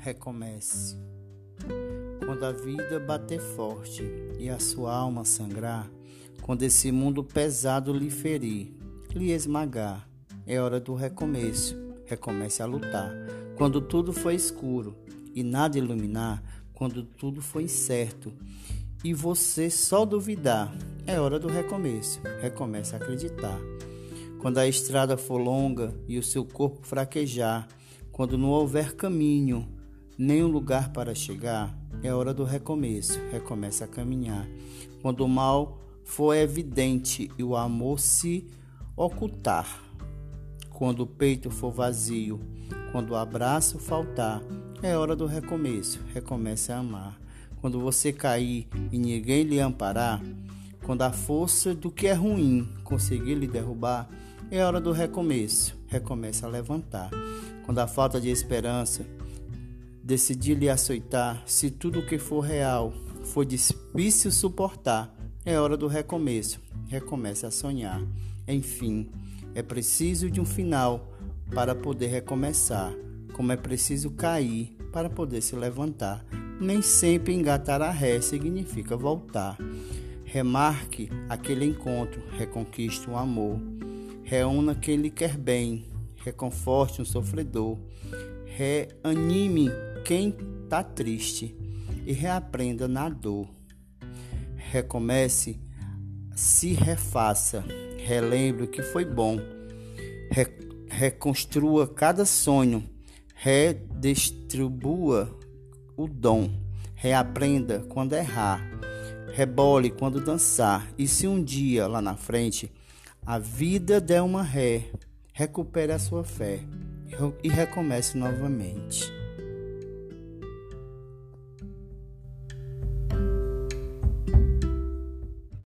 recomece. Quando a vida bater forte e a sua alma sangrar, quando esse mundo pesado lhe ferir, lhe esmagar, é hora do recomeço. Recomece a lutar. Quando tudo foi escuro e nada iluminar, quando tudo foi incerto e você só duvidar, é hora do recomeço. Recomece a acreditar. Quando a estrada for longa e o seu corpo fraquejar, quando não houver caminho, nem um lugar para chegar, é hora do recomeço. Recomece a caminhar. Quando o mal for evidente e o amor se ocultar, quando o peito for vazio, quando o abraço faltar, é hora do recomeço. Recomece a amar. Quando você cair e ninguém lhe amparar, quando a força do que é ruim conseguir lhe derrubar, é hora do recomeço. Recomece a levantar. Quando a falta de esperança decidir lhe açoitar, se tudo o que for real for difícil suportar, é hora do recomeço. Recomece a sonhar. Enfim, é preciso de um final para poder recomeçar, como é preciso cair para poder se levantar. Nem sempre engatar a ré significa voltar. Remarque aquele encontro, reconquiste um amor reúna quem lhe quer bem, reconforte um sofredor, reanime quem está triste e reaprenda na dor. Recomece, se refaça, relembre o que foi bom, Re reconstrua cada sonho, redistribua o dom, reaprenda quando errar, rebole quando dançar, e se um dia lá na frente a vida der uma ré, recupere a sua fé e recomece novamente.